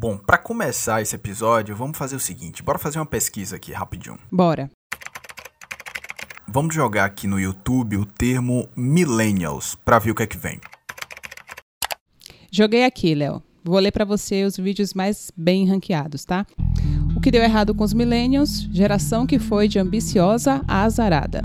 Bom, para começar esse episódio, vamos fazer o seguinte, bora fazer uma pesquisa aqui rapidinho. Bora. Vamos jogar aqui no YouTube o termo millennials para ver o que é que vem. Joguei aqui, Léo. Vou ler para você os vídeos mais bem ranqueados, tá? O que deu errado com os millennials? Geração que foi de ambiciosa a azarada.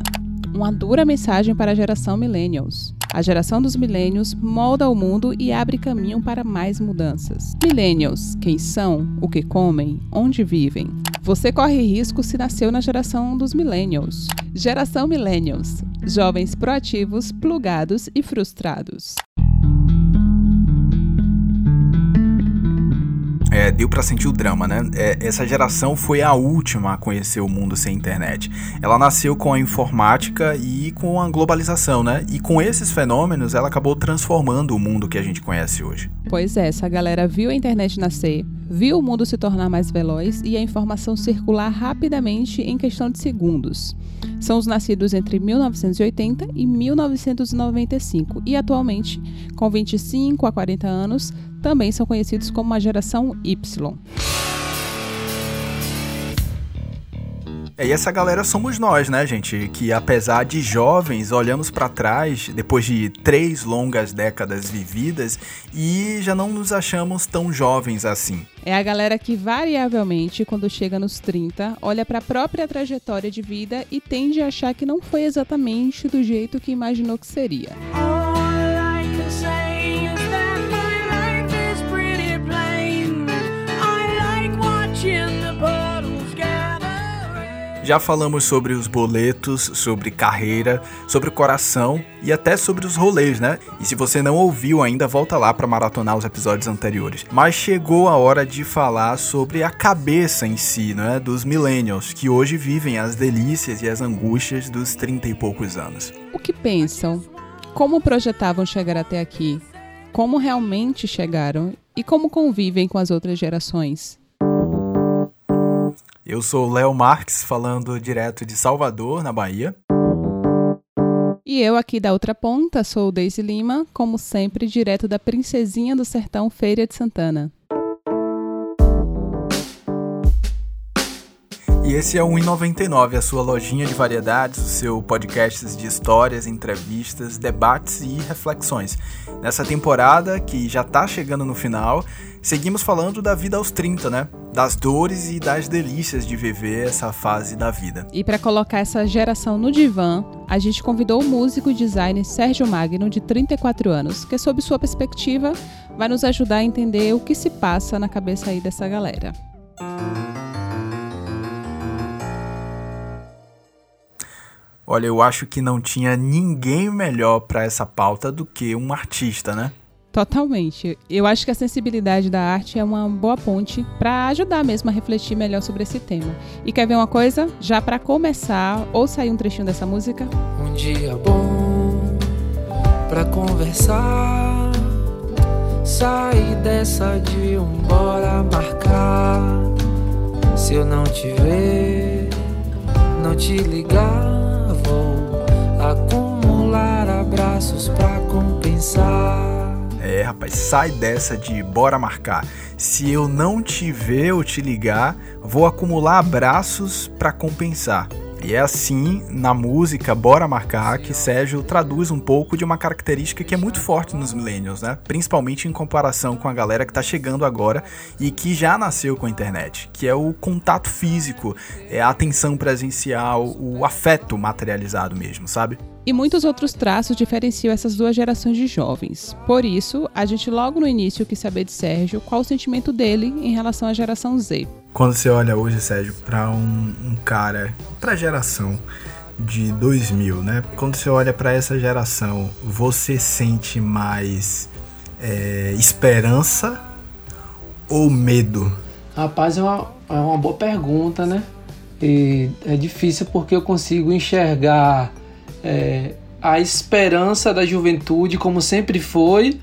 Uma dura mensagem para a geração millennials. A geração dos millennials molda o mundo e abre caminho para mais mudanças. Millennials, quem são, o que comem, onde vivem. Você corre risco se nasceu na geração dos millennials. Geração millennials, jovens proativos, plugados e frustrados. É, deu para sentir o drama, né? É, essa geração foi a última a conhecer o mundo sem internet. Ela nasceu com a informática e com a globalização, né? E com esses fenômenos, ela acabou transformando o mundo que a gente conhece hoje. Pois é, essa galera viu a internet nascer, viu o mundo se tornar mais veloz e a informação circular rapidamente em questão de segundos. São os nascidos entre 1980 e 1995 e atualmente, com 25 a 40 anos, também são conhecidos como a geração Y. É, e essa galera somos nós, né, gente? Que apesar de jovens, olhamos para trás depois de três longas décadas vividas e já não nos achamos tão jovens assim. É a galera que variavelmente, quando chega nos 30, olha para a própria trajetória de vida e tende a achar que não foi exatamente do jeito que imaginou que seria. Já falamos sobre os boletos, sobre carreira, sobre o coração e até sobre os rolês, né? E se você não ouviu ainda, volta lá para maratonar os episódios anteriores. Mas chegou a hora de falar sobre a cabeça em si, né, dos millennials, que hoje vivem as delícias e as angústias dos 30 e poucos anos. O que pensam? Como projetavam chegar até aqui? Como realmente chegaram? E como convivem com as outras gerações? Eu sou Léo Marques, falando direto de Salvador, na Bahia. E eu aqui da outra ponta sou Deise Lima, como sempre, direto da Princesinha do Sertão, Feira de Santana. Esse é o 1,99, a sua lojinha de variedades, o seu podcast de histórias, entrevistas, debates e reflexões. Nessa temporada, que já está chegando no final, seguimos falando da vida aos 30, né? Das dores e das delícias de viver essa fase da vida. E para colocar essa geração no divã, a gente convidou o músico e designer Sérgio Magno, de 34 anos, que, sob sua perspectiva, vai nos ajudar a entender o que se passa na cabeça aí dessa galera. Olha, eu acho que não tinha ninguém melhor para essa pauta do que um artista, né? Totalmente. Eu acho que a sensibilidade da arte é uma boa ponte para ajudar mesmo a refletir melhor sobre esse tema. E quer ver uma coisa? Já para começar, ou sair um trechinho dessa música. Um dia bom para conversar. Sair dessa de um bora marcar. Se eu não te ver, não te ligar acumular abraços para compensar. É, rapaz, sai dessa de bora marcar. Se eu não te ver ou te ligar, vou acumular abraços para compensar. E é assim, na música Bora Marcar, que Sérgio traduz um pouco de uma característica que é muito forte nos millennials, né? Principalmente em comparação com a galera que tá chegando agora e que já nasceu com a internet, que é o contato físico, é a atenção presencial, o afeto materializado mesmo, sabe? E muitos outros traços diferenciam essas duas gerações de jovens. Por isso, a gente logo no início quis saber de Sérgio qual o sentimento dele em relação à geração Z. Quando você olha hoje, Sérgio, para um, um, cara, para geração de 2000, né? Quando você olha para essa geração, você sente mais é, esperança ou medo? Rapaz, é uma, é uma boa pergunta, né? E é difícil porque eu consigo enxergar é, a esperança da juventude, como sempre foi,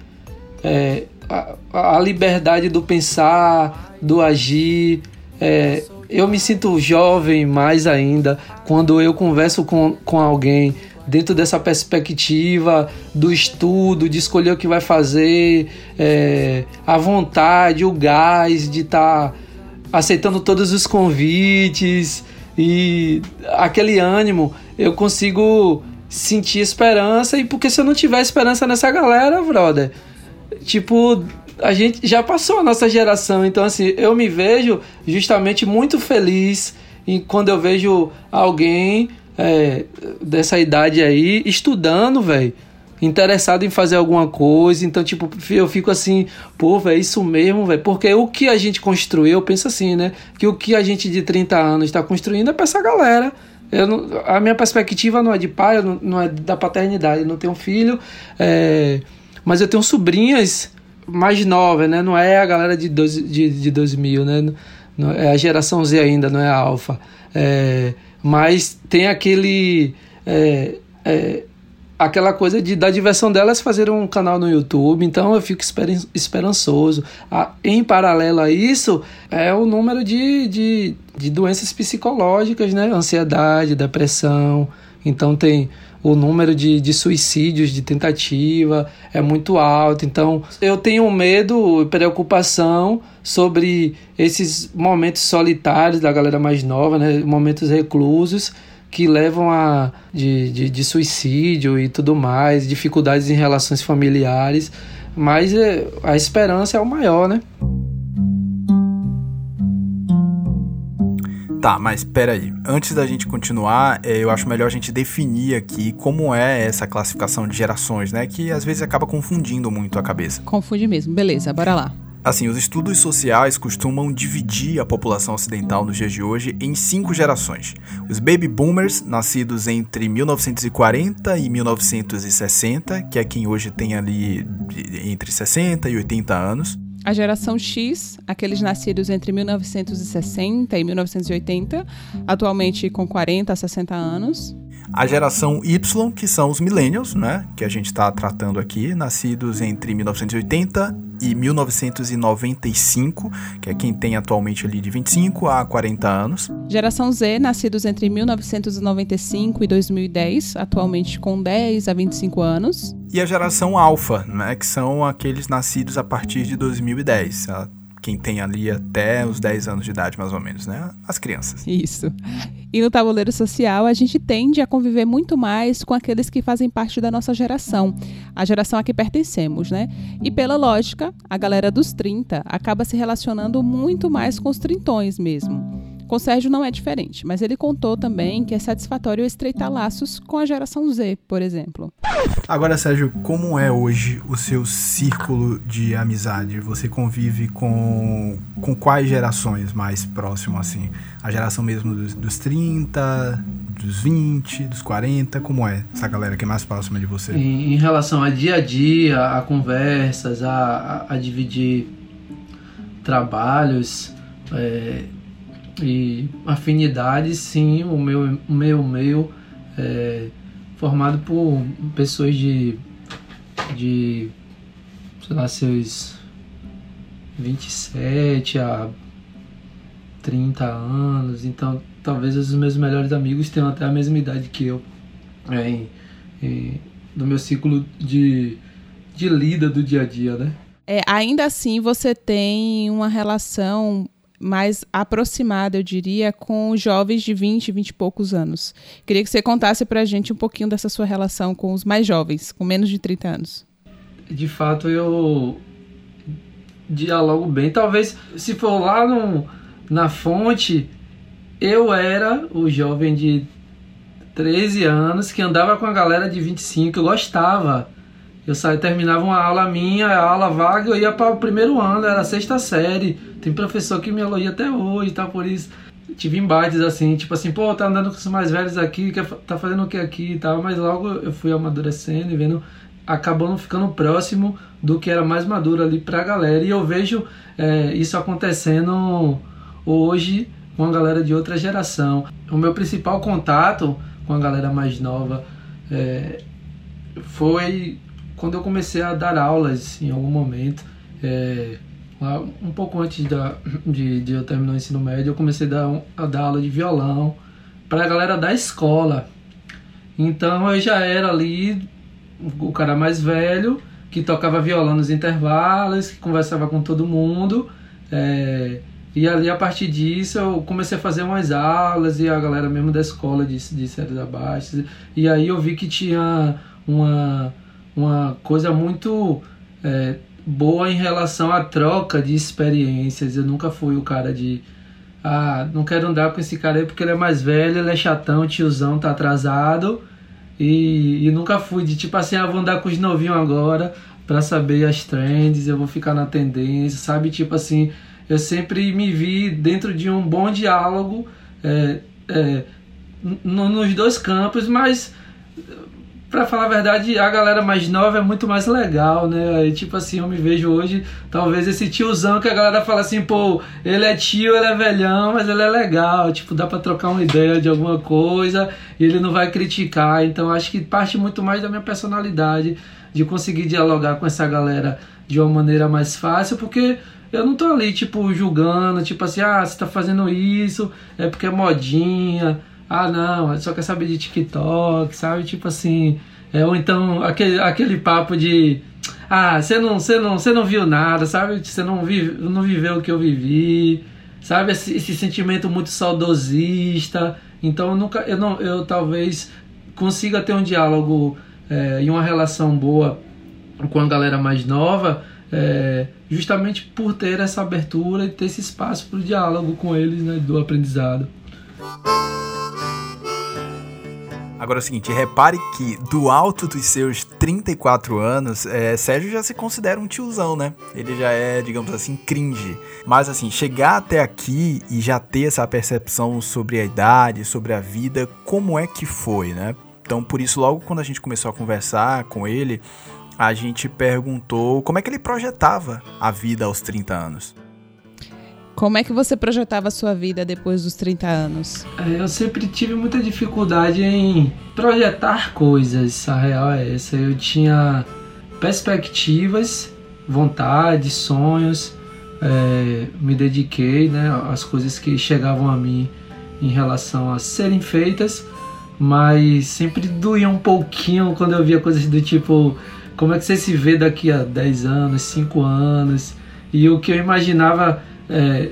é, a, a liberdade do pensar, do agir, é, eu me sinto jovem mais ainda quando eu converso com, com alguém dentro dessa perspectiva do estudo, de escolher o que vai fazer, é, a vontade, o gás de estar tá aceitando todos os convites e aquele ânimo, eu consigo sentir esperança. E porque se eu não tiver esperança nessa galera, brother, tipo, a gente já passou a nossa geração. Então, assim, eu me vejo justamente muito feliz em quando eu vejo alguém é, dessa idade aí estudando, velho. Interessado em fazer alguma coisa, então, tipo, eu fico assim, pô, velho, é isso mesmo, velho. Porque o que a gente construiu, eu penso assim, né? Que o que a gente de 30 anos está construindo é pra essa galera. Eu não, a minha perspectiva não é de pai, não, não é da paternidade. Eu não tenho filho, é, mas eu tenho sobrinhas mais novas, né? Não é a galera de, dois, de, de 2000, né? Não, é a geração Z ainda, não é a Alpha. É, mas tem aquele. É, é, aquela coisa de da diversão delas fazer um canal no YouTube, então eu fico esperançoso. Ah, em paralelo a isso, é o número de, de, de doenças psicológicas, né? Ansiedade, depressão. Então tem o número de, de suicídios, de tentativa é muito alto. Então eu tenho medo e preocupação sobre esses momentos solitários da galera mais nova, né? momentos reclusos que levam a de, de, de suicídio e tudo mais, dificuldades em relações familiares. Mas é, a esperança é o maior, né? Tá, mas peraí. Antes da gente continuar, é, eu acho melhor a gente definir aqui como é essa classificação de gerações, né? Que às vezes acaba confundindo muito a cabeça. Confunde mesmo. Beleza, bora lá. Assim, os estudos sociais costumam dividir a população ocidental nos dias de hoje em cinco gerações. Os baby boomers, nascidos entre 1940 e 1960, que é quem hoje tem ali entre 60 e 80 anos. A geração X, aqueles nascidos entre 1960 e 1980, atualmente com 40 a 60 anos. A geração Y, que são os millennials, né, que a gente está tratando aqui, nascidos entre 1980 e 1995, que é quem tem atualmente ali de 25 a 40 anos. Geração Z, nascidos entre 1995 e 2010, atualmente com 10 a 25 anos. E a geração Alpha, né, que são aqueles nascidos a partir de 2010 quem tem ali até os 10 anos de idade, mais ou menos, né? As crianças. Isso. E no tabuleiro social, a gente tende a conviver muito mais com aqueles que fazem parte da nossa geração, a geração a que pertencemos, né? E pela lógica, a galera dos 30 acaba se relacionando muito mais com os trintões mesmo. Com Sérgio não é diferente, mas ele contou também que é satisfatório estreitar laços com a geração Z, por exemplo. Agora, Sérgio, como é hoje o seu círculo de amizade? Você convive com, com quais gerações mais próximo, assim? A geração mesmo dos, dos 30, dos 20, dos 40? Como é essa galera que é mais próxima de você? Em, em relação a dia a dia, a conversas, a, a, a dividir trabalhos, é, e afinidades, sim, o meu, o meu, o meu é formado por pessoas de, de, sei lá, seus 27 a 30 anos, então talvez os meus melhores amigos tenham até a mesma idade que eu, é, em, em, no meu ciclo de, de lida do dia a dia, né? É, ainda assim, você tem uma relação mais aproximada, eu diria, com jovens de 20, 20 e poucos anos. Queria que você contasse pra gente um pouquinho dessa sua relação com os mais jovens, com menos de 30 anos. De fato, eu dialogo bem. Talvez, se for lá no, na fonte, eu era o jovem de 13 anos que andava com a galera de 25, eu gostava eu saía, terminava uma aula minha, a aula vaga, eu ia para o primeiro ano, era a sexta série. Tem professor que me elogia até hoje, tá? Por isso tive embates assim, tipo assim, pô, tá andando com os mais velhos aqui, tá fazendo o que aqui e tal, mas logo eu fui amadurecendo e vendo, acabando ficando próximo do que era mais maduro ali pra galera. E eu vejo é, isso acontecendo hoje com a galera de outra geração. O meu principal contato com a galera mais nova é, foi quando eu comecei a dar aulas em algum momento, é, um pouco antes da, de, de, eu terminar o ensino médio, eu comecei a dar, a dar aula de violão para a galera da escola. Então eu já era ali o cara mais velho, que tocava violão nos intervalos, que conversava com todo mundo. É, e ali, a partir disso, eu comecei a fazer umas aulas e a galera mesmo da escola de, de séries abaixo. E aí eu vi que tinha uma, uma coisa muito é, boa em relação à troca de experiências. Eu nunca fui o cara de. Ah, não quero andar com esse cara aí porque ele é mais velho, ele é chatão, tiozão, tá atrasado. E, e nunca fui de tipo assim, ah, vou andar com os novinhos agora para saber as trends, eu vou ficar na tendência, sabe? Tipo assim, eu sempre me vi dentro de um bom diálogo é, é, nos dois campos, mas para falar a verdade, a galera mais nova é muito mais legal, né? Aí, tipo assim, eu me vejo hoje, talvez esse tiozão que a galera fala assim, pô, ele é tio, ele é velhão, mas ele é legal, tipo, dá para trocar uma ideia de alguma coisa e ele não vai criticar. Então, acho que parte muito mais da minha personalidade, de conseguir dialogar com essa galera de uma maneira mais fácil, porque eu não tô ali, tipo, julgando, tipo assim, ah, você tá fazendo isso, é porque é modinha, ah, não, só quer saber de TikTok, sabe? Tipo assim, é, ou então aquele, aquele papo de, ah, você não, você não, você não viu nada, sabe? Você não, vive, não viveu o que eu vivi, sabe? Esse, esse sentimento muito saudosista. Então, eu nunca, eu não, eu talvez consiga ter um diálogo é, e uma relação boa com a galera mais nova, é, justamente por ter essa abertura e ter esse espaço para o diálogo com eles, né, do aprendizado. Agora é o seguinte, repare que do alto dos seus 34 anos, é, Sérgio já se considera um tiozão, né? Ele já é, digamos assim, cringe. Mas assim, chegar até aqui e já ter essa percepção sobre a idade, sobre a vida, como é que foi, né? Então, por isso, logo quando a gente começou a conversar com ele, a gente perguntou como é que ele projetava a vida aos 30 anos. Como é que você projetava a sua vida depois dos 30 anos? É, eu sempre tive muita dificuldade em projetar coisas, a real é essa. Eu tinha perspectivas, vontades, sonhos, é, me dediquei né, às coisas que chegavam a mim em relação a serem feitas, mas sempre doía um pouquinho quando eu via coisas do tipo: como é que você se vê daqui a 10 anos, 5 anos? E o que eu imaginava é,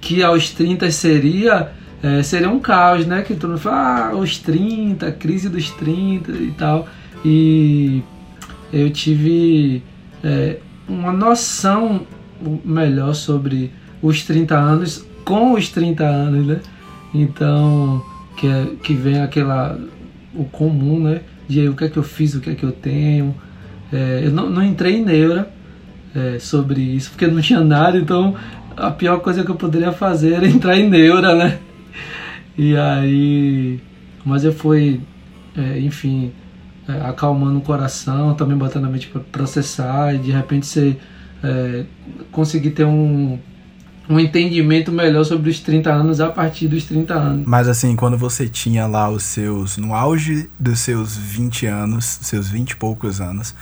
que aos 30 seria é, seria um caos, né? Que todo mundo fala, ah, os 30, crise dos 30 e tal. E eu tive é, uma noção melhor sobre os 30 anos com os 30 anos, né? Então, que, é, que vem aquela o comum, né? De o que é que eu fiz, o que é que eu tenho. É, eu não, não entrei em neura é, sobre isso, porque não tinha nada, então a pior coisa que eu poderia fazer era entrar em neura, né? E aí. Mas eu fui, é, enfim, é, acalmando o coração, também botando a mente para processar e de repente você é, conseguir ter um, um entendimento melhor sobre os 30 anos a partir dos 30 anos. Mas assim, quando você tinha lá os seus. no auge dos seus 20 anos, seus 20 e poucos anos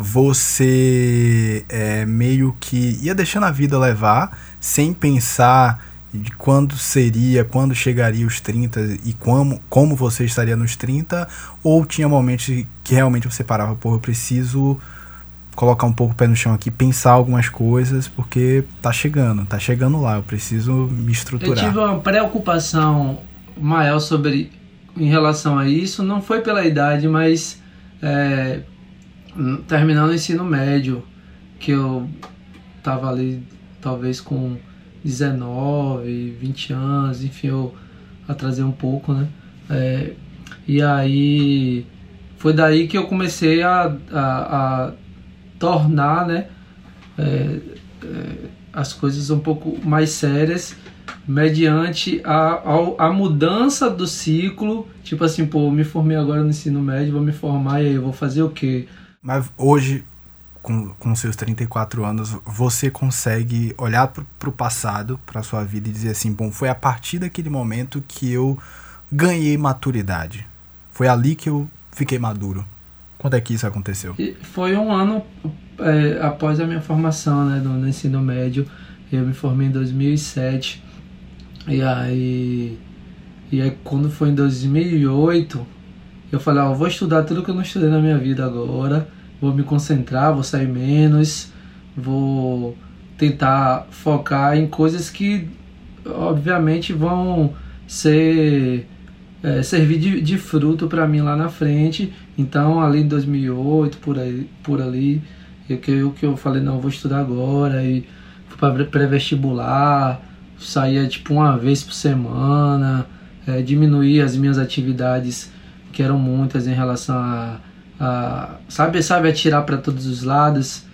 você é, meio que ia deixando a vida levar, sem pensar de quando seria, quando chegaria os 30 e como, como você estaria nos 30, ou tinha momentos que realmente você parava, pô, eu preciso colocar um pouco o pé no chão aqui, pensar algumas coisas, porque tá chegando, tá chegando lá, eu preciso me estruturar. Eu tive uma preocupação maior sobre em relação a isso, não foi pela idade, mas é, terminando o ensino médio, que eu tava ali talvez com 19, 20 anos, enfim, eu atrasei um pouco, né? É, e aí foi daí que eu comecei a, a, a tornar, né? É, é, as coisas um pouco mais sérias mediante a, a, a, mudança do ciclo, tipo assim, pô, me formei agora no ensino médio, vou me formar e aí eu vou fazer o quê? Mas hoje, com, com seus 34 anos, você consegue olhar para o passado, para sua vida e dizer assim: bom, foi a partir daquele momento que eu ganhei maturidade. Foi ali que eu fiquei maduro. Quando é que isso aconteceu? Foi um ano é, após a minha formação né, no, no ensino médio. Eu me formei em 2007. E aí, e aí quando foi em 2008 eu falei, ó, vou estudar tudo que eu não estudei na minha vida agora, vou me concentrar, vou sair menos, vou tentar focar em coisas que obviamente vão ser é, servir de, de fruto para mim lá na frente. Então, ali em 2008, por, aí, por ali, eu que, eu que eu falei, não, eu vou estudar agora e fui para pré-vestibular, saía tipo uma vez por semana, é, as minhas atividades, que eram muitas em relação a, a sabe, sabe, atirar para todos os lados.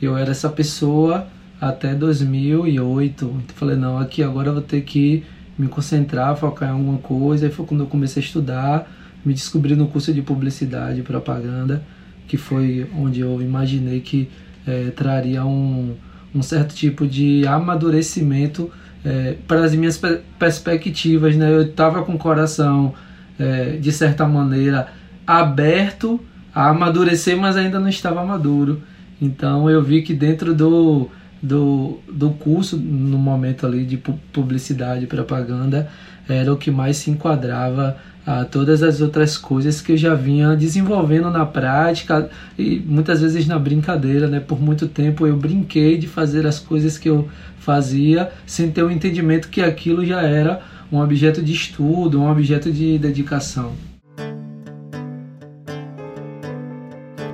Eu era essa pessoa até 2008. Então falei, não, aqui agora eu vou ter que me concentrar, focar em alguma coisa. E foi quando eu comecei a estudar, me descobri no curso de publicidade e propaganda, que foi onde eu imaginei que é, traria um, um certo tipo de amadurecimento é, para as minhas perspectivas. Né? Eu estava com o coração, é, de certa maneira, aberto a amadurecer, mas ainda não estava maduro. Então eu vi que dentro do do, do curso no momento ali de publicidade e propaganda era o que mais se enquadrava a todas as outras coisas que eu já vinha desenvolvendo na prática e muitas vezes na brincadeira, né? Por muito tempo eu brinquei de fazer as coisas que eu fazia sem ter o entendimento que aquilo já era um objeto de estudo, um objeto de dedicação.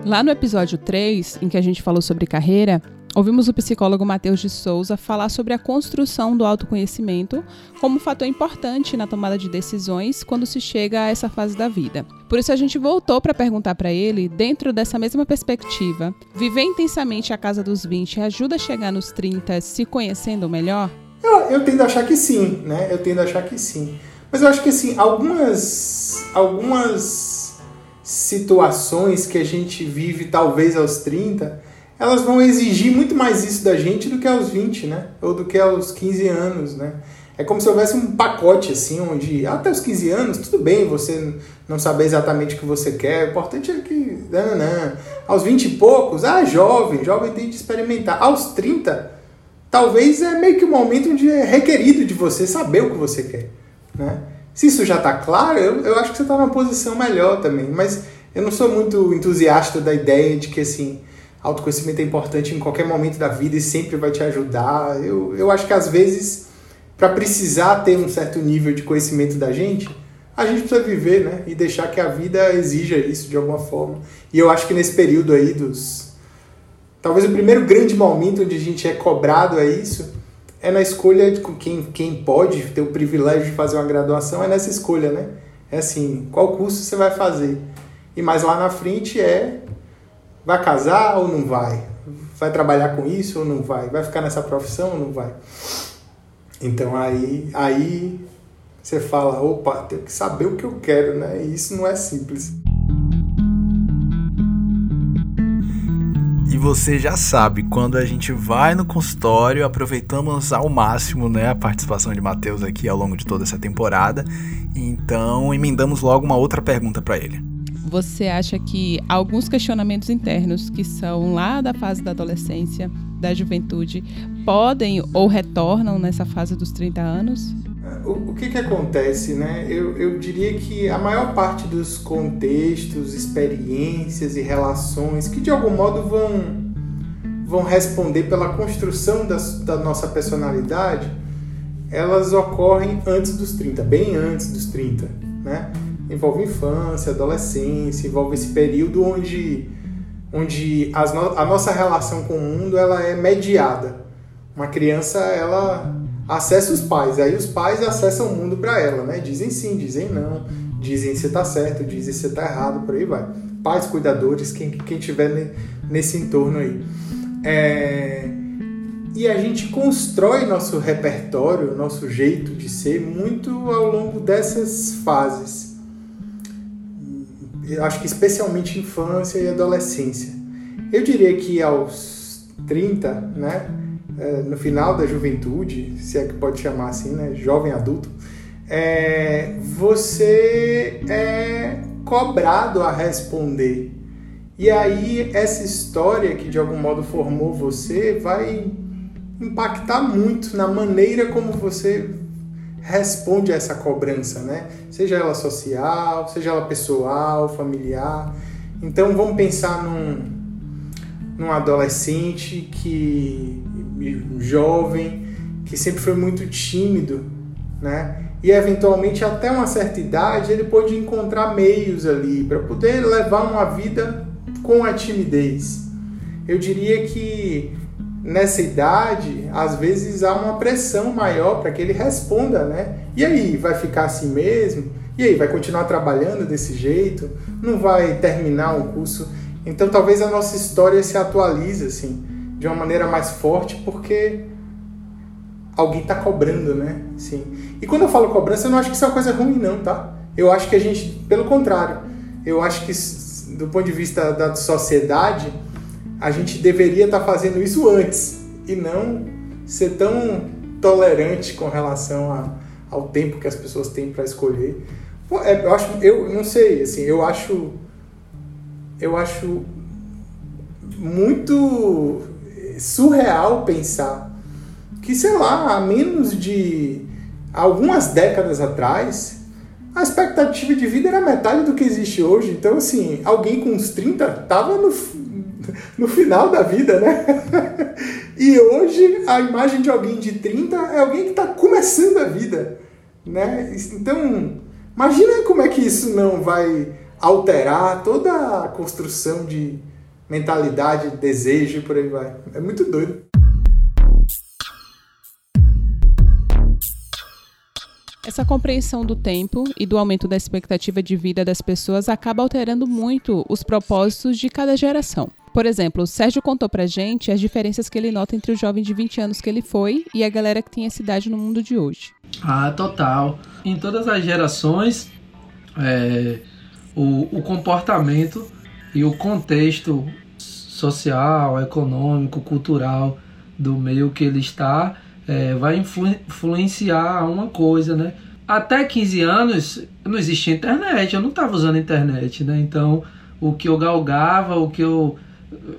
Lá no episódio 3, em que a gente falou sobre carreira, Ouvimos o psicólogo Matheus de Souza falar sobre a construção do autoconhecimento como um fator importante na tomada de decisões quando se chega a essa fase da vida. Por isso a gente voltou para perguntar para ele, dentro dessa mesma perspectiva, viver intensamente a casa dos 20 ajuda a chegar nos 30 se conhecendo melhor? Eu, eu tendo a achar que sim, né? Eu tendo a achar que sim. Mas eu acho que assim, algumas algumas situações que a gente vive talvez aos 30 elas vão exigir muito mais isso da gente do que aos 20, né? Ou do que aos 15 anos, né? É como se houvesse um pacote assim, onde até os 15 anos, tudo bem você não saber exatamente o que você quer, o importante é que. Não, não. Aos 20 e poucos, ah, jovem, jovem tem de experimentar. Aos 30, talvez é meio que um momento onde é requerido de você saber o que você quer. Né? Se isso já está claro, eu, eu acho que você está numa posição melhor também. Mas eu não sou muito entusiasta da ideia de que assim autoconhecimento é importante em qualquer momento da vida e sempre vai te ajudar. Eu, eu acho que às vezes, para precisar ter um certo nível de conhecimento da gente, a gente precisa viver, né? E deixar que a vida exija isso de alguma forma. E eu acho que nesse período aí dos. Talvez o primeiro grande momento onde a gente é cobrado é isso, é na escolha de quem, quem pode ter o privilégio de fazer uma graduação, é nessa escolha, né? É assim, qual curso você vai fazer? E mais lá na frente é Vai casar ou não vai? Vai trabalhar com isso ou não vai? Vai ficar nessa profissão ou não vai? Então aí, aí você fala, opa, tenho que saber o que eu quero, né? E isso não é simples. Você já sabe, quando a gente vai no consultório, aproveitamos ao máximo né, a participação de Matheus aqui ao longo de toda essa temporada. Então, emendamos logo uma outra pergunta para ele você acha que alguns questionamentos internos que são lá da fase da adolescência, da juventude, podem ou retornam nessa fase dos 30 anos? O, o que, que acontece, né? Eu, eu diria que a maior parte dos contextos, experiências e relações que de algum modo vão, vão responder pela construção da, da nossa personalidade, elas ocorrem antes dos 30, bem antes dos 30, né? envolve infância, adolescência, envolve esse período onde, onde no, a nossa relação com o mundo ela é mediada. Uma criança ela acessa os pais, aí os pais acessam o mundo para ela, né? Dizem sim, dizem não, dizem se está certo, dizem se está errado, por aí vai. Pais, cuidadores, quem, quem tiver nesse entorno aí. É... E a gente constrói nosso repertório, nosso jeito de ser muito ao longo dessas fases acho que especialmente infância e adolescência. Eu diria que aos 30, né, é, no final da juventude, se é que pode chamar assim, né, jovem adulto, é, você é cobrado a responder. E aí essa história que de algum modo formou você vai impactar muito na maneira como você responde a essa cobrança, né? Seja ela social, seja ela pessoal, familiar. Então vamos pensar num, num adolescente que jovem que sempre foi muito tímido, né? E eventualmente até uma certa idade ele pôde encontrar meios ali para poder levar uma vida com a timidez. Eu diria que nessa idade, às vezes há uma pressão maior para que ele responda, né? E aí, vai ficar assim mesmo? E aí, vai continuar trabalhando desse jeito? Não vai terminar um curso? Então, talvez a nossa história se atualize assim, de uma maneira mais forte, porque alguém está cobrando, né? Sim. E quando eu falo cobrança, eu não acho que isso é uma coisa ruim, não, tá? Eu acho que a gente, pelo contrário, eu acho que do ponto de vista da sociedade, a gente deveria estar tá fazendo isso antes e não ser tão tolerante com relação a, ao tempo que as pessoas têm para escolher. Pô, é, eu acho, eu não sei, assim, eu acho, eu acho muito surreal pensar que, sei lá, há menos de algumas décadas atrás, a expectativa de vida era metade do que existe hoje. Então, assim, alguém com uns 30 tava no, no final da vida, né? e hoje a imagem de alguém de 30 é alguém que está começando a vida, né? Então, imagina como é que isso não vai alterar toda a construção de mentalidade, desejo e por aí vai. É muito doido. Essa compreensão do tempo e do aumento da expectativa de vida das pessoas acaba alterando muito os propósitos de cada geração. Por exemplo, o Sérgio contou pra gente as diferenças que ele nota entre o jovem de 20 anos que ele foi e a galera que tem essa idade no mundo de hoje. Ah, total. Em todas as gerações, é, o, o comportamento e o contexto social, econômico, cultural do meio que ele está é, vai influ influenciar uma coisa, né? Até 15 anos não existia internet, eu não estava usando internet, né? Então o que eu galgava, o que eu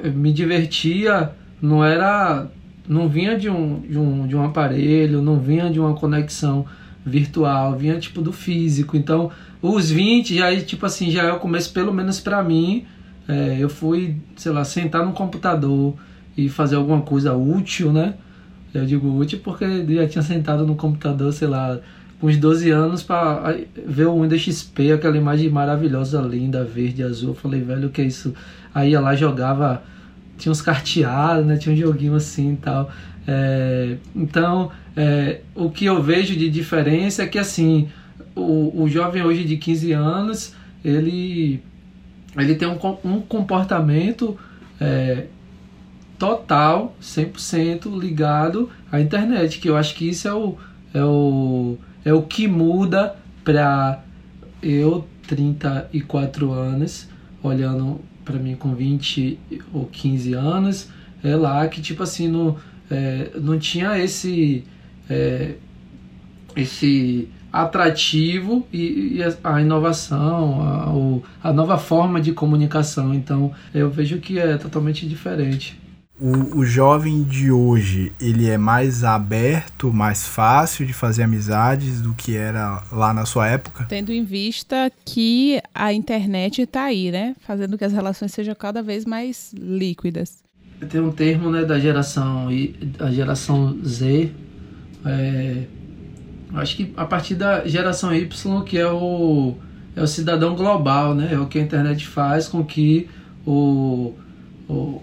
eh, me divertia não era não vinha de um, de um, de um aparelho, não vinha de uma conexão virtual, vinha tipo do físico. Então, os 20 já tipo assim, já é o começo pelo menos para mim. É, eu fui, sei lá, sentar no computador e fazer alguma coisa útil, né? Eu digo útil porque já tinha sentado no computador, sei lá, uns 12 anos para ver o Windows XP, aquela imagem maravilhosa, linda, verde, azul. Eu falei, velho, o que é isso? Aí ia lá jogava, tinha uns carteados, né? Tinha um joguinho assim e tal. É, então, é, o que eu vejo de diferença é que assim, o, o jovem hoje de 15 anos, ele, ele tem um, um comportamento é, total, 100% ligado à internet, que eu acho que isso é o, é o, é o que muda para eu, 34 anos, olhando para mim com 20 ou 15 anos, é lá que, tipo assim, não, é, não tinha esse, é, esse atrativo e, e a, a, inovação, a, a nova forma de comunicação. Então, eu vejo que é totalmente diferente o, o jovem de hoje, ele é mais aberto, mais fácil de fazer amizades do que era lá na sua época? Tendo em vista que a internet está aí, né? Fazendo que as relações sejam cada vez mais líquidas. Tem um termo, né, da geração, a geração Z, é, acho que a partir da geração Y, que é o, é o cidadão global, né? É o que a internet faz com que o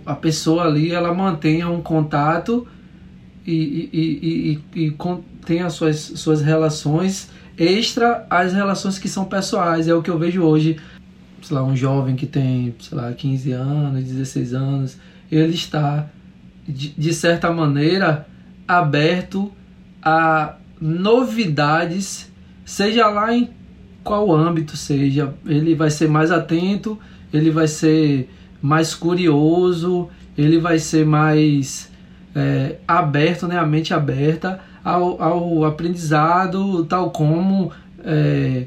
a pessoa ali ela mantenha um contato e, e, e, e, tenha suas, suas relações extra às relações que são pessoais. É o que eu vejo hoje, sei lá, um jovem que tem, sei lá, 15 anos, 16 anos, ele está, de, de certa maneira, aberto a novidades, seja lá em qual âmbito seja, ele vai ser mais atento, ele vai ser mais curioso, ele vai ser mais é, aberto, né, a mente aberta ao, ao aprendizado, tal como é,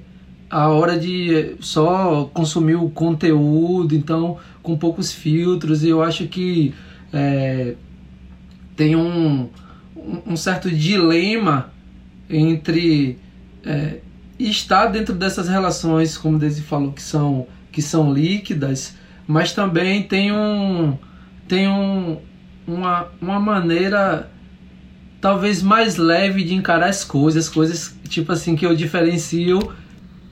a hora de só consumir o conteúdo, então com poucos filtros. E eu acho que é, tem um, um certo dilema entre é, estar dentro dessas relações, como Daisy falou, que são, que são líquidas, mas também tem um tem um, uma, uma maneira talvez mais leve de encarar as coisas, coisas tipo assim que eu diferencio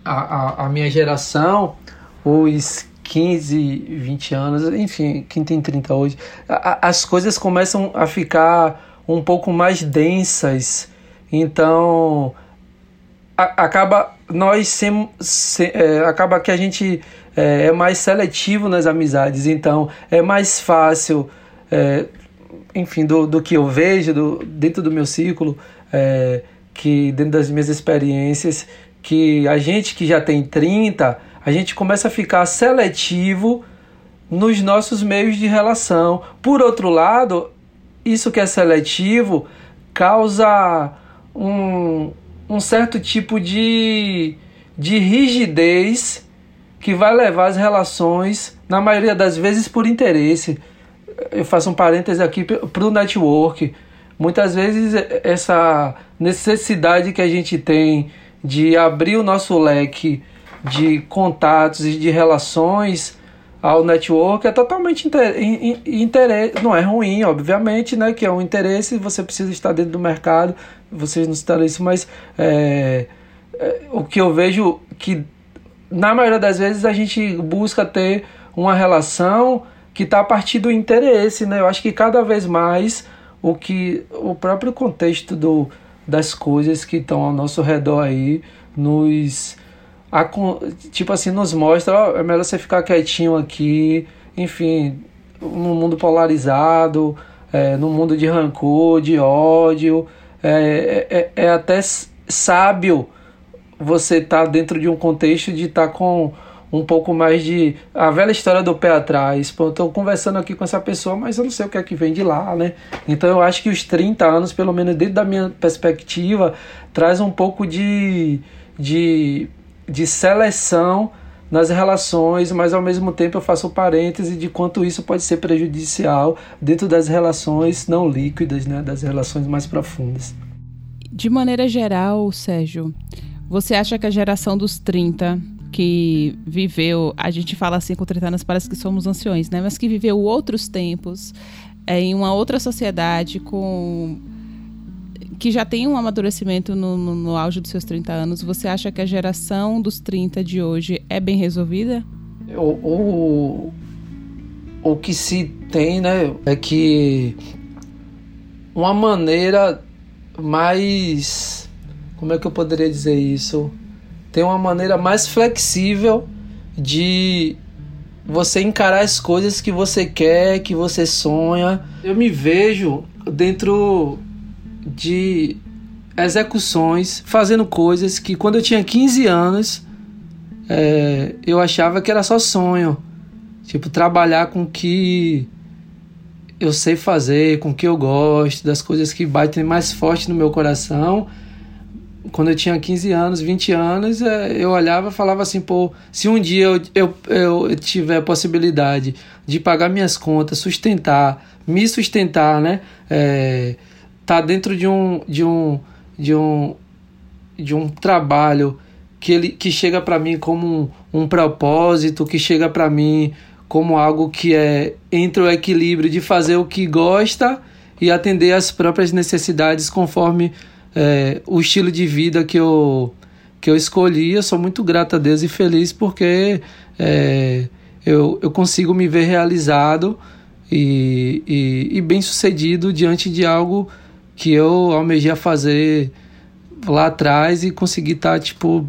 a, a, a minha geração, os 15, 20 anos, enfim, quem tem 30 hoje, a, as coisas começam a ficar um pouco mais densas. Então, a, acaba nós sem, é, acaba que a gente é, é, mais seletivo nas amizades, então é mais fácil, é, enfim, do, do que eu vejo do, dentro do meu círculo, é, que dentro das minhas experiências, que a gente que já tem 30, a gente começa a ficar seletivo nos nossos meios de relação. Por outro lado, isso que é seletivo causa um, um certo tipo de, de rigidez que vai levar as relações, na maioria das vezes, por interesse. Eu faço um parêntese aqui para o network. Muitas vezes, essa necessidade que a gente tem de abrir o nosso leque de contatos e de relações ao network é totalmente interesse, não é ruim, obviamente, né? Que é um interesse, você precisa estar dentro do mercado, vocês não citaram isso, mas é, é, o que eu vejo que na maioria das vezes a gente busca ter uma relação que está a partir do interesse, né? Eu acho que cada vez mais o que o próprio contexto do, das coisas que estão ao nosso redor aí nos a, tipo assim, nos mostra, ó, é melhor você ficar quietinho aqui, enfim, num mundo polarizado, é, num mundo de rancor, de ódio, é, é, é até sábio você estar tá dentro de um contexto de estar tá com um pouco mais de. A velha história do pé atrás. Pô, eu tô conversando aqui com essa pessoa, mas eu não sei o que é que vem de lá, né? Então eu acho que os 30 anos, pelo menos dentro da minha perspectiva, traz um pouco de. de de seleção nas relações, mas ao mesmo tempo eu faço o parêntese de quanto isso pode ser prejudicial dentro das relações não líquidas, né, das relações mais profundas. De maneira geral, Sérgio, você acha que a geração dos 30 que viveu, a gente fala assim com 30 anos, parece que somos anciões, né, mas que viveu outros tempos, é, em uma outra sociedade com que já tem um amadurecimento no, no, no, auge dos seus 30 anos, você acha que a geração dos 30 de hoje é bem resolvida? O, o, o que se tem, né, é que uma maneira mais. Como é que eu poderia dizer isso? Tem uma maneira mais flexível de você encarar as coisas que você quer, que você sonha. Eu me vejo dentro de execuções, fazendo coisas que quando eu tinha 15 anos é, eu achava que era só sonho. Tipo, trabalhar com o que eu sei fazer, com o que eu gosto, das coisas que batem mais forte no meu coração. Quando eu tinha 15 anos, 20 anos, é, eu olhava e falava assim, pô, se um dia eu, eu, eu tiver a possibilidade de pagar minhas contas, sustentar, me sustentar, né? É, tá dentro de um de um de um de um trabalho que ele que chega para mim como um, um propósito, que chega para mim como algo que é entre o equilíbrio de fazer o que gosta e atender às próprias necessidades conforme é, o estilo de vida que eu que eu escolhi. Eu sou muito grato a Deus e feliz porque é, eu, eu consigo me ver realizado e, e, e bem sucedido diante de algo que eu almejei fazer lá atrás e conseguir estar, tá, tipo,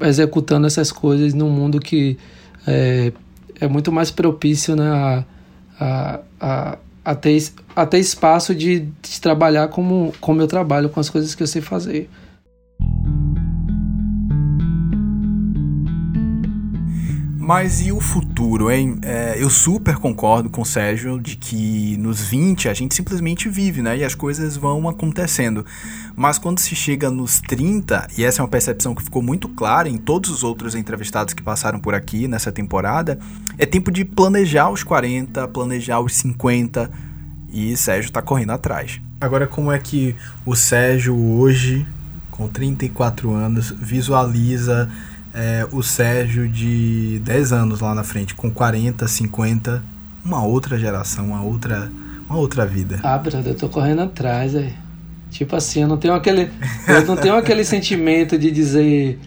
executando essas coisas num mundo que é, é muito mais propício, né, a, a, a, ter, a ter espaço de, de trabalhar como, como eu trabalho, com as coisas que eu sei fazer. Mas e o futuro, hein? É, eu super concordo com o Sérgio de que nos 20 a gente simplesmente vive, né? E as coisas vão acontecendo. Mas quando se chega nos 30, e essa é uma percepção que ficou muito clara em todos os outros entrevistados que passaram por aqui nessa temporada, é tempo de planejar os 40, planejar os 50, e Sérgio tá correndo atrás. Agora, como é que o Sérgio hoje com 34 anos, visualiza é, o Sérgio de 10 anos lá na frente, com 40, 50, uma outra geração, uma outra, uma outra vida? Ah, brother, eu tô correndo atrás, aí. Tipo assim, eu não tenho aquele. Eu não tenho aquele sentimento de dizer.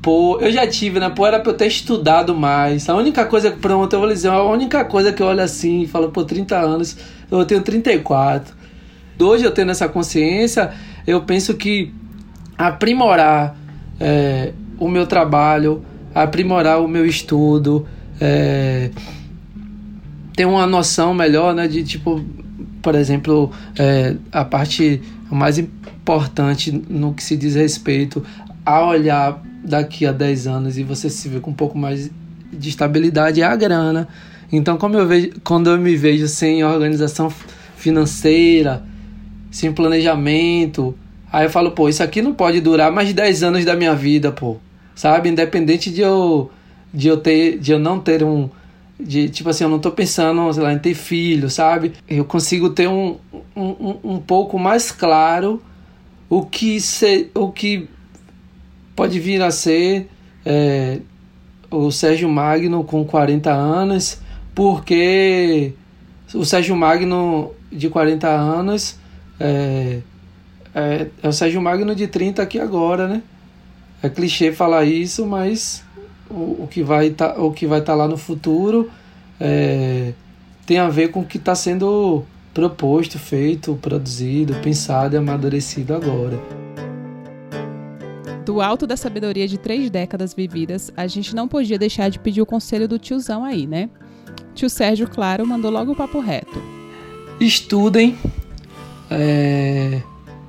Pô, eu já tive, né? Pô, era pra eu ter estudado mais. A única coisa, pronto, eu vou dizer, a única coisa que eu olho assim e falo, pô, 30 anos, eu tenho 34. Hoje eu tendo essa consciência, eu penso que aprimorar é, o meu trabalho, aprimorar o meu estudo, é, ter uma noção melhor, né? De tipo, por exemplo, é, a parte mais importante no que se diz respeito a olhar daqui a 10 anos e você se vê com um pouco mais de estabilidade é a grana. Então, como eu vejo, quando eu me vejo sem organização financeira, sem planejamento, aí eu falo, pô, isso aqui não pode durar mais de 10 anos da minha vida, pô. Sabe? Independente de eu de eu ter de eu não ter um de tipo assim, eu não tô pensando sei lá, em ter filho, sabe? Eu consigo ter um, um, um pouco mais claro o que, se, o que pode vir a ser é, o Sérgio Magno com 40 anos, porque o Sérgio Magno de 40 anos é, é, é o Sérgio Magno de 30 aqui agora, né? É clichê falar isso, mas o, o que vai tá, o que vai estar tá lá no futuro é, tem a ver com o que está sendo proposto, feito, produzido, pensado e amadurecido agora. Do alto da sabedoria de três décadas vividas, a gente não podia deixar de pedir o conselho do tiozão aí, né? Tio Sérgio, claro, mandou logo o papo reto. Estudem. É,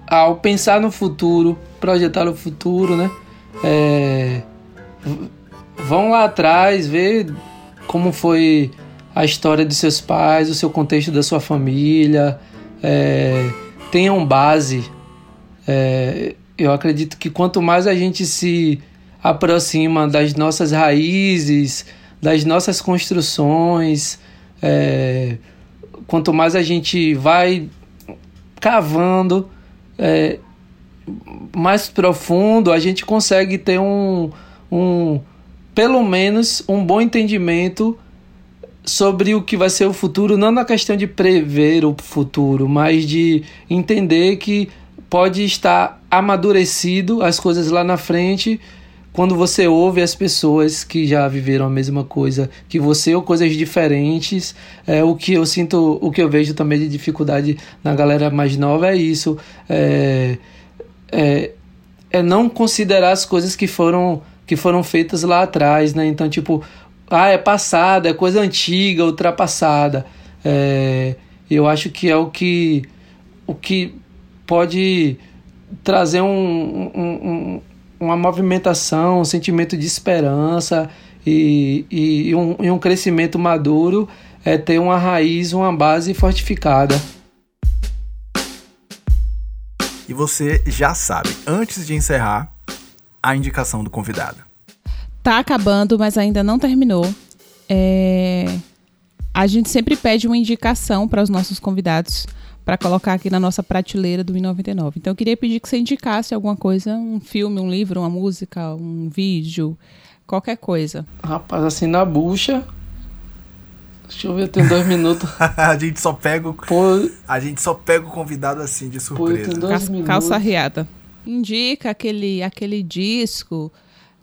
ao pensar no futuro, projetar o futuro, né? É, vão lá atrás, ver como foi a história de seus pais, o seu contexto da sua família. É, tenham base. É, eu acredito que quanto mais a gente se aproxima das nossas raízes, das nossas construções, é, quanto mais a gente vai cavando, é, mais profundo, a gente consegue ter um, um pelo menos um bom entendimento sobre o que vai ser o futuro, não na questão de prever o futuro, mas de entender que pode estar amadurecido as coisas lá na frente quando você ouve as pessoas que já viveram a mesma coisa que você ou coisas diferentes, é, o que eu sinto, o que eu vejo também de dificuldade na galera mais nova é isso. É, é, é não considerar as coisas que foram que foram feitas lá atrás, né? Então, tipo, ah, é passada, é coisa antiga, ultrapassada. É, eu acho que é o que, o que pode trazer um, um, um, uma movimentação, um sentimento de esperança e, e, e, um, e um crescimento maduro é ter uma raiz, uma base fortificada. E você já sabe, antes de encerrar, a indicação do convidado. Tá acabando, mas ainda não terminou. É... A gente sempre pede uma indicação para os nossos convidados para colocar aqui na nossa prateleira do 99. Então eu queria pedir que você indicasse alguma coisa, um filme, um livro, uma música, um vídeo, qualquer coisa. Rapaz, assim na bucha, Deixa eu ver, tem dois minutos. a gente só pega o. Pô, a gente só pega o convidado assim, de surpresa. Pô, Calça, calça riada. Indica aquele, aquele disco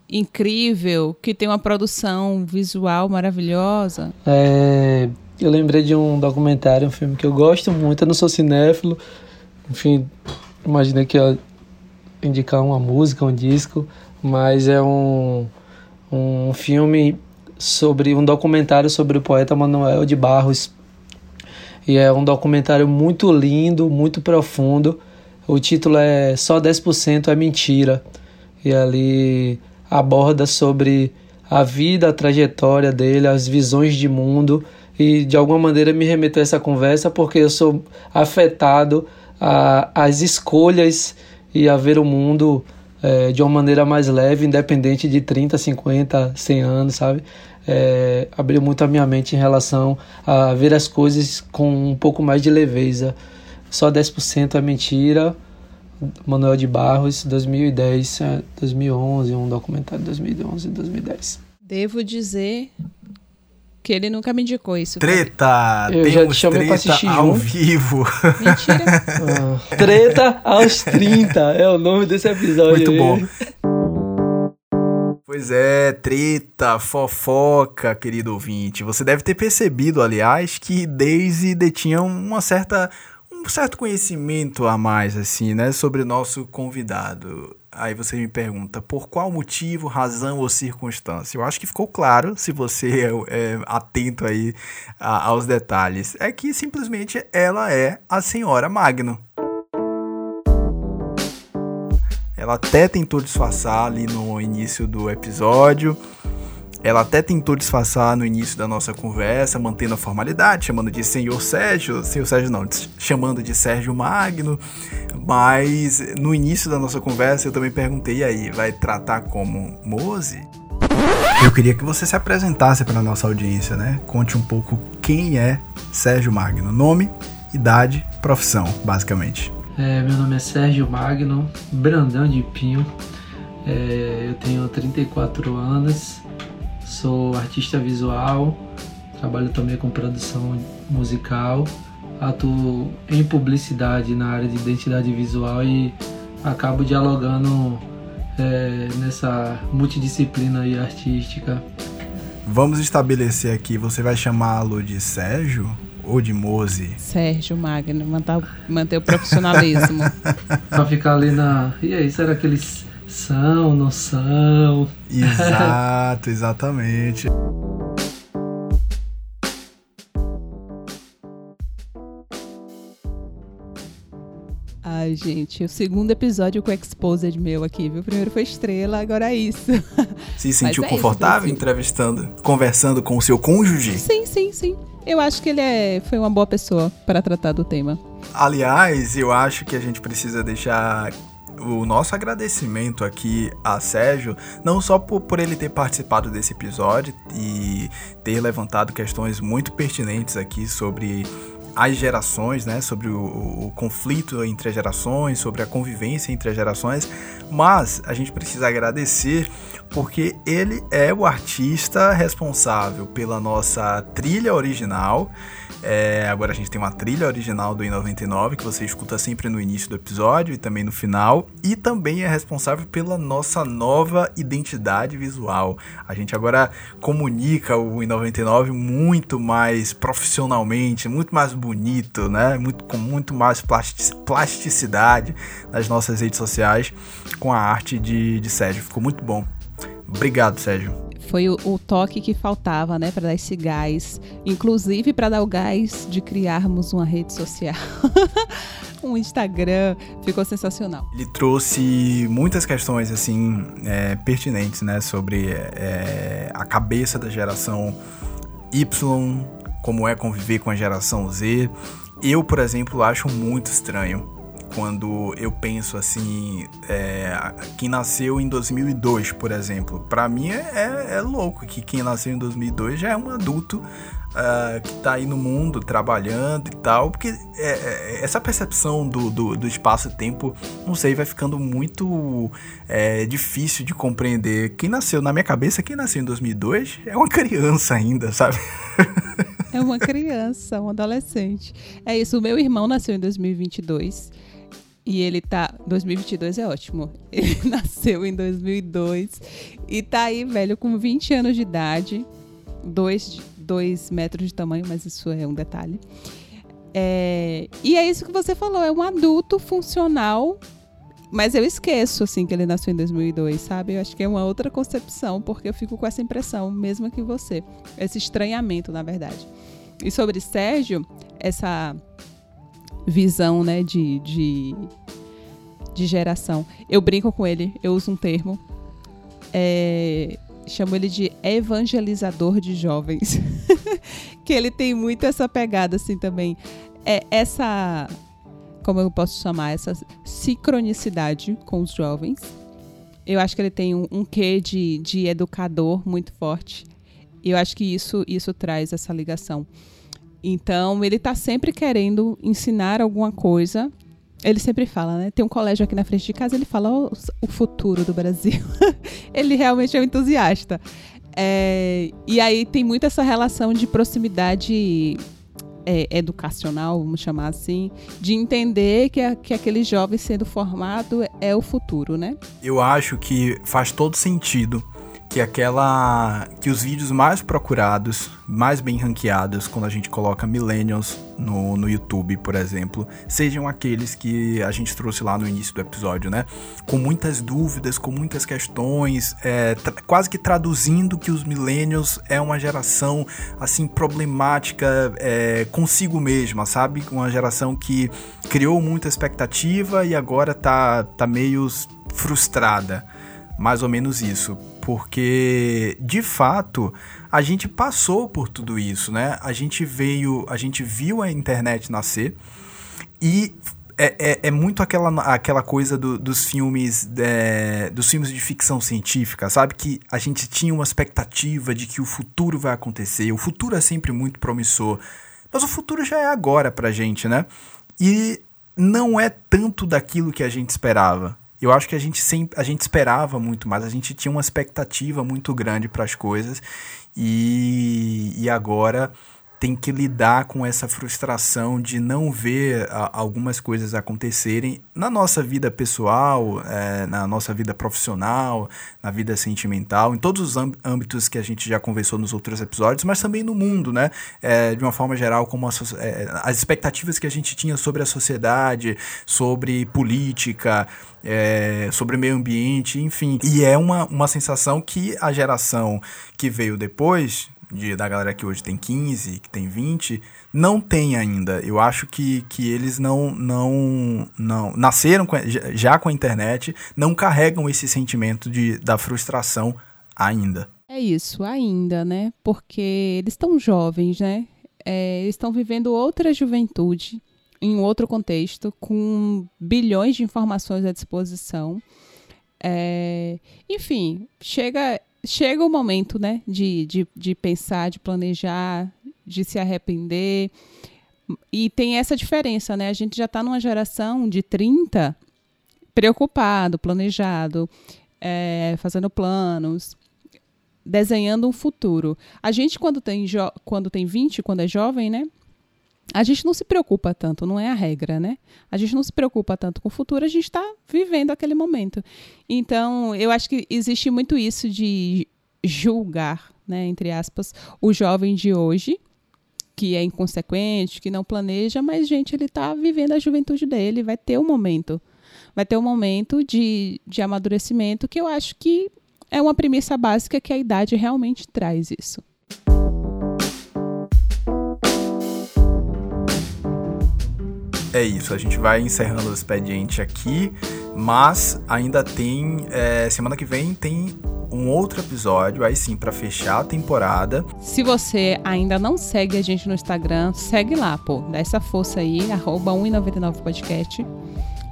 incrível, que tem uma produção visual maravilhosa. É, eu lembrei de um documentário, um filme que eu gosto muito, eu não sou cinéfilo, enfim, imaginei que ia indicar uma música, um disco, mas é um, um filme sobre um documentário sobre o poeta Manuel de Barros. E é um documentário muito lindo, muito profundo. O título é Só 10% é Mentira. E ali aborda sobre a vida, a trajetória dele, as visões de mundo. E de alguma maneira me remeteu a essa conversa porque eu sou afetado as escolhas e a ver o mundo é, de uma maneira mais leve, independente de 30, 50, 100 anos, sabe? é, abriu muito a minha mente em relação a ver as coisas com um pouco mais de leveza. Só 10% é mentira, Manuel de Barros, 2010, 2011, um documentário de 2011 e 2010. Devo dizer que ele nunca me indicou isso. Treta! Eu já te chamei pra assistir ao junto. vivo. Mentira. Ah, Treta aos 30 é o nome desse episódio. Muito bom. Pois é, treta, fofoca, querido ouvinte. Você deve ter percebido, aliás, que Daisy detinha uma certa, um certo conhecimento a mais, assim, né, sobre o nosso convidado. Aí você me pergunta, por qual motivo, razão ou circunstância? Eu acho que ficou claro, se você é, é atento aí a- aos detalhes. É que simplesmente ela é a senhora Magno. Ela até tentou disfarçar ali no início do episódio. Ela até tentou disfarçar no início da nossa conversa, mantendo a formalidade, chamando de Senhor Sérgio, Senhor Sérgio não, chamando de Sérgio Magno, mas no início da nossa conversa eu também perguntei, e aí, vai tratar como Mose? Eu queria que você se apresentasse para nossa audiência, né? Conte um pouco quem é Sérgio Magno, nome, idade, profissão, basicamente. É, meu nome é Sérgio Magno, Brandão de Pinho. É, eu tenho 34 anos, sou artista visual, trabalho também com produção musical, atuo em publicidade na área de identidade visual e acabo dialogando é, nessa multidisciplina aí artística. Vamos estabelecer aqui, você vai chamá-lo de Sérgio ou de Mose? Sérgio Magno, manter, manter o profissionalismo. Pra ficar ali na. E aí, será que eles são, não são? Exato, exatamente. Ai, gente, o segundo episódio com o Exposed meu aqui, viu? O primeiro foi estrela, agora é isso. Se sentiu é isso, confortável Brasil. entrevistando, conversando com o seu cônjuge? Sim, sim, sim. Eu acho que ele é, foi uma boa pessoa para tratar do tema. Aliás, eu acho que a gente precisa deixar o nosso agradecimento aqui a Sérgio, não só por, por ele ter participado desse episódio e ter levantado questões muito pertinentes aqui sobre as gerações, né, sobre o, o conflito entre as gerações, sobre a convivência entre as gerações, mas a gente precisa agradecer porque ele é o artista responsável pela nossa trilha original. É, agora a gente tem uma trilha original do I99 que você escuta sempre no início do episódio e também no final, e também é responsável pela nossa nova identidade visual. A gente agora comunica o I99 muito mais profissionalmente, muito mais bonito, né? Muito, com muito mais plastic- plasticidade nas nossas redes sociais com a arte de, de Sérgio. Ficou muito bom. Obrigado, Sérgio. Foi o, o toque que faltava, né, para dar esse gás, inclusive para dar o gás de criarmos uma rede social, um Instagram, ficou sensacional. Ele trouxe muitas questões assim é, pertinentes, né, sobre é, a cabeça da geração Y, como é conviver com a geração Z. Eu, por exemplo, acho muito estranho quando eu penso assim, é, quem nasceu em 2002, por exemplo. Para mim é, é, é louco que quem nasceu em 2002 já é um adulto Uh, que tá aí no mundo trabalhando e tal, porque é, é, essa percepção do, do, do espaço-tempo, não sei, vai ficando muito é, difícil de compreender. Quem nasceu, na minha cabeça, quem nasceu em 2002 é uma criança ainda, sabe? É uma criança, um adolescente. É isso, o meu irmão nasceu em 2022 e ele tá. 2022 é ótimo. Ele nasceu em 2002 e tá aí, velho, com 20 anos de idade, dois, dois metros de tamanho, mas isso é um detalhe. É, e é isso que você falou, é um adulto funcional, mas eu esqueço, assim, que ele nasceu em 2002, sabe? Eu acho que é uma outra concepção, porque eu fico com essa impressão, mesmo que você. Esse estranhamento, na verdade. E sobre Sérgio, essa visão, né, de, de, de geração. Eu brinco com ele, eu uso um termo. É, chamo ele de evangelizador de jovens. que ele tem muito essa pegada, assim, também. É essa. Como eu posso chamar? Essa sincronicidade com os jovens. Eu acho que ele tem um, um quê de, de educador muito forte. E eu acho que isso, isso traz essa ligação. Então, ele está sempre querendo ensinar alguma coisa Ele sempre fala, né? Tem um colégio aqui na frente de casa, ele fala oh, o futuro do Brasil. ele realmente é um entusiasta. É, e aí tem muito essa relação de proximidade é, educacional, vamos chamar assim, de entender que, a, que aquele jovem sendo formado é o futuro, né? Eu acho que faz todo sentido que aquela que os vídeos mais procurados, mais bem ranqueados quando a gente coloca millennials no, no YouTube, por exemplo, sejam aqueles que a gente trouxe lá no início do episódio, né? Com muitas dúvidas, com muitas questões, é, quase que traduzindo que os millennials é uma geração assim problemática é, consigo mesma, sabe? Uma geração que criou muita expectativa e agora tá, tá meio frustrada mais ou menos isso, porque de fato a gente passou por tudo isso, né? A gente veio, a gente viu a internet nascer e é, é, é muito aquela, aquela coisa do, dos filmes é, dos filmes de ficção científica, sabe? Que a gente tinha uma expectativa de que o futuro vai acontecer. O futuro é sempre muito promissor, mas o futuro já é agora pra gente, né? E não é tanto daquilo que a gente esperava eu acho que a gente sempre a gente esperava muito mais, a gente tinha uma expectativa muito grande para as coisas e, e agora tem que lidar com essa frustração de não ver a, algumas coisas acontecerem na nossa vida pessoal, é, na nossa vida profissional, na vida sentimental, em todos os âmbitos que a gente já conversou nos outros episódios, mas também no mundo, né? É, de uma forma geral, como a, é, as expectativas que a gente tinha sobre a sociedade, sobre política, é, sobre meio ambiente, enfim. E é uma, uma sensação que a geração que veio depois, de, da galera que hoje tem 15, que tem 20, não tem ainda. Eu acho que, que eles não, não, não nasceram com, já com a internet, não carregam esse sentimento de, da frustração ainda. É isso, ainda, né? Porque eles estão jovens, né? É, eles estão vivendo outra juventude em outro contexto, com bilhões de informações à disposição. É, enfim, chega chega o momento, né, de, de, de pensar, de planejar, de se arrepender. E tem essa diferença, né? A gente já está numa geração de 30 preocupado, planejado, é, fazendo planos, desenhando um futuro. A gente, quando tem, quando tem 20, quando é jovem, né? A gente não se preocupa tanto, não é a regra, né? A gente não se preocupa tanto com o futuro, a gente está vivendo aquele momento. Então, eu acho que existe muito isso de julgar, né, entre aspas, o jovem de hoje, que é inconsequente, que não planeja, mas, gente, ele está vivendo a juventude dele, vai ter um momento. Vai ter um momento de, de amadurecimento que eu acho que é uma premissa básica que a idade realmente traz isso. É isso, a gente vai encerrando o expediente aqui, mas ainda tem. É, semana que vem tem um outro episódio, aí sim, para fechar a temporada. Se você ainda não segue a gente no Instagram, segue lá, pô. Dá essa força aí, arroba 1,99podcast.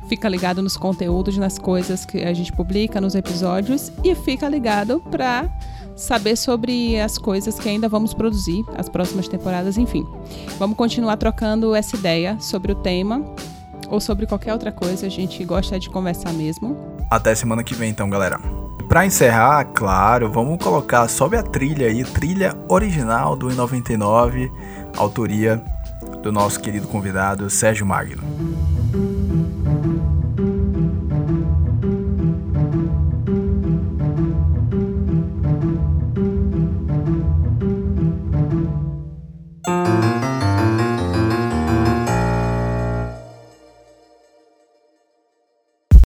Fica ligado nos conteúdos, nas coisas que a gente publica, nos episódios. E fica ligado pra saber sobre as coisas que ainda vamos produzir, as próximas temporadas, enfim. Vamos continuar trocando essa ideia sobre o tema ou sobre qualquer outra coisa, a gente gosta de conversar mesmo. Até semana que vem então, galera. Para encerrar, claro, vamos colocar sobe a trilha aí, trilha original do 99, autoria do nosso querido convidado Sérgio Magno.